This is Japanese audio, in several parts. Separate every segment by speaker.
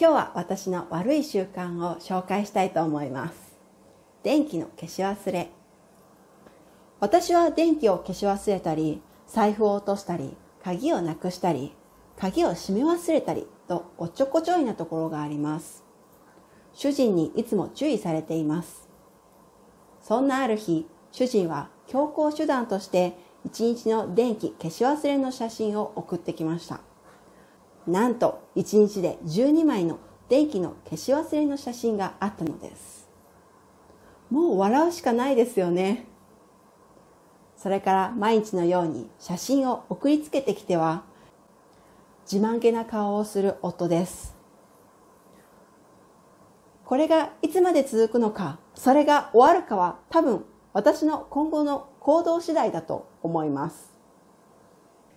Speaker 1: 今日は私の悪い習慣を紹介したいと思います。電気の消し忘れ。私は電気を消し忘れたり財布を落としたり鍵をなくしたり鍵を閉め忘れたりとおっちょこちょいなところがあります。主人にいつも注意されています。そんなある日主人は強行手段として一日の電気消し忘れの写真を送ってきました。なんと1日で12枚の電気の消し忘れの写真があったのです。もう笑うしかないですよね。それから毎日のように写真を送りつけてきては自慢げな顔をする夫です。これがいつまで続くのかそれが終わるかは多分私の今後の行動次第だと思います。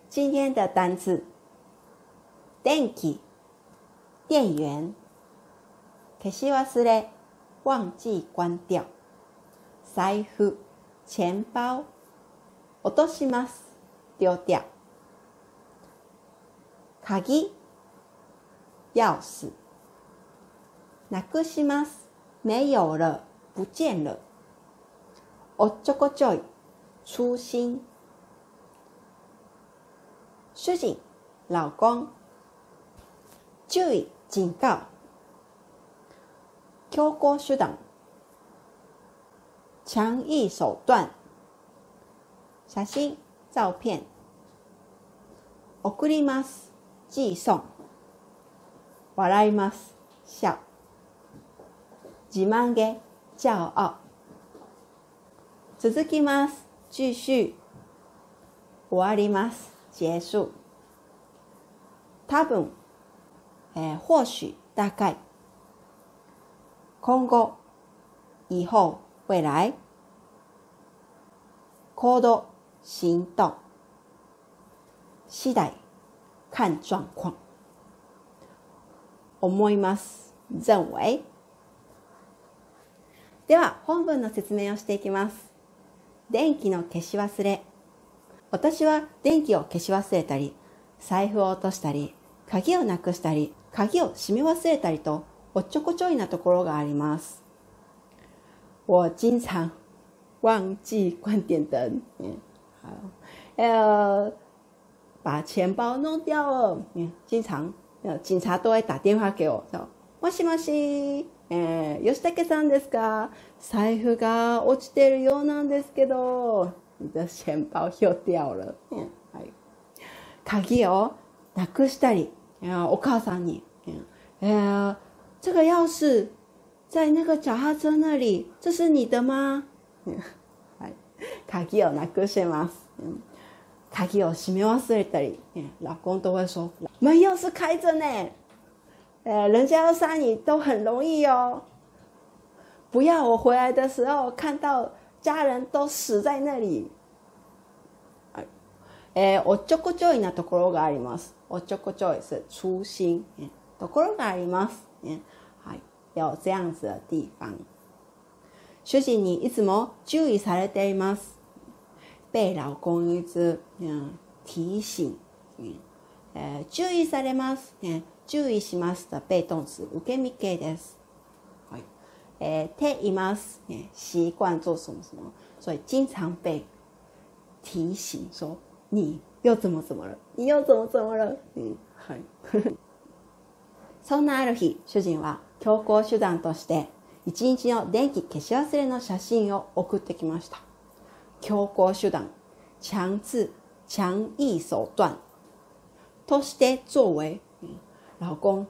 Speaker 1: 今天的单词電気、電源、消し忘れ、忘記关掉、財布、錢包、落とします、丢掉、鍵、钥匙、なくします、没有了、不见了、おっちょこちょい、粗心、主人、老公、注意、警告。強行手段。强硬手段。写真、照片。送ります。寄送。笑います。笑。自慢げ。骄傲。続きます。继续。終わります。結束。多分。えー、或许、大概。今後、以後、未来。行動、行動。次第、看状況。思います。認為。では、本文の説明をしていきます。電気の消し忘れ。私は電気を消し忘れたり、財布を落としたり、鍵をなくしたり、鍵を閉め忘れたりと、おっちょこちょいなところがあります。我经常忘记关电灯。好，呃，把钱包弄掉了。经常，呃，警察都会打電話给我，说：“もしもし、えー、吉武さんですか？財布が落ちてるようなんですけど、你的钱包又掉了。”嗯，はい。鍵をなくしたり。お母さんに、え这个钥匙在那个脚踏车那里，这是你的吗？はい。鍵をなくします。鍵を閉め忘れたり，老公都会说门钥匙开着呢，呃，人家要杀你都很容易哦。不要我回来的时候看到家人都死在那里。 えー、おっちょこちょいなところがあります。おっちょこちょい是粗心、ところがあります。ねはい。有这样子的地方。主人にいつも注意されています。被老公一直、提醒。えー、注意されます。ね注意します的被動詞、受け身形です。はい。えー、ています。ね習慣做什么什么。所以经常被提醒说你又怎么怎么了？你又怎么怎么了？うん、はい。そんなある日、主人は強行手段として一日の電気消し忘れの写真を送ってきました。強行手段、強制、強硬手段として作为、老公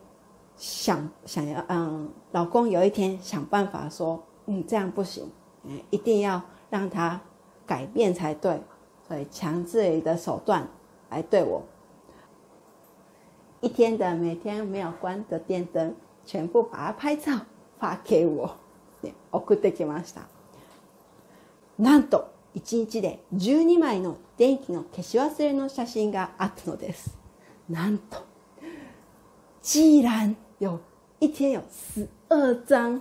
Speaker 1: 想想要，嗯，老公有一天想办法说，嗯，这样不行，嗯，一定要让他改变才对。所以强制的手段来对我，一天的每天没有关的电灯，全部把它拍照发给我。送ってきました。なんと一日で12枚の電気の消し忘れの写真があったのです。なんと、既然有一天有十二张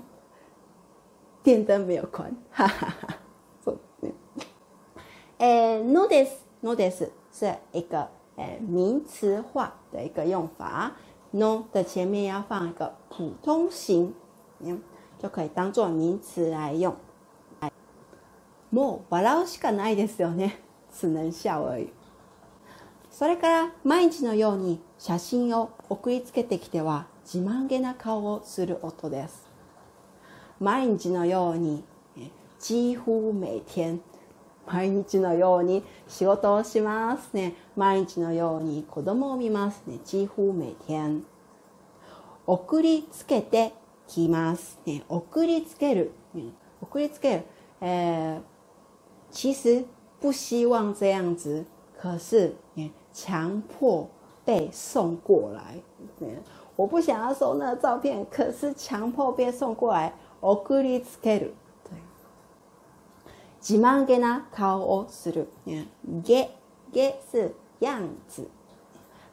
Speaker 1: 电灯没有关，哈哈哈。 诶，notice notice 是一个诶名词化的一个用法。no 的前面要放一个普通形，嗯，就可以当做名词来用。もう笑うしかないですよね。只能笑而已。それから毎日のように写真を送りつけてきては自慢げな顔をする音です。毎日のように、几乎每天、毎日のように仕事をしますね。毎日のように子供を見ますね。几乎每天。送りつけてきますね。送りつける。送りつける。えー其实不希望这样子，可是强迫被送过来。我不想要收那照片，可是强迫被送过来。送りつける。对。自慢げな顔をする。げげ是样子，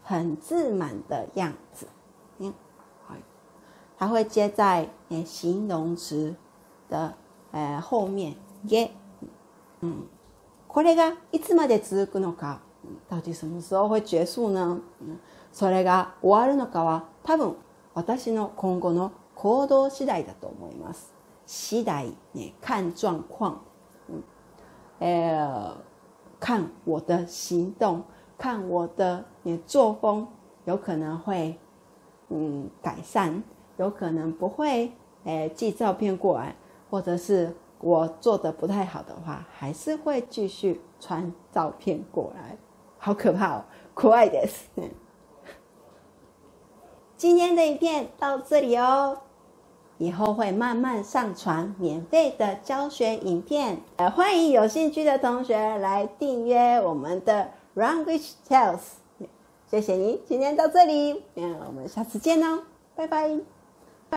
Speaker 1: 很自满的样子。它会接在形容词的呃后面。げ嗯，これがいつまで続くのか、到底什么时候会结束呢？それが終わるのかは多分私の今後の行動次第だと思います。次第ね、看状况，嗯，呃，看我的行动，看我的你作风，有可能会嗯改善，有可能不会，诶寄照片过来，或者是。我做的不太好的话，还是会继续传照片过来，好可怕哦！可爱的，今天的影片到这里哦，以后会慢慢上传免费的教学影片，呃，欢迎有兴趣的同学来订阅我们的 Language Tales。谢谢你，今天到这里，嗯，我们下次见哦，拜拜。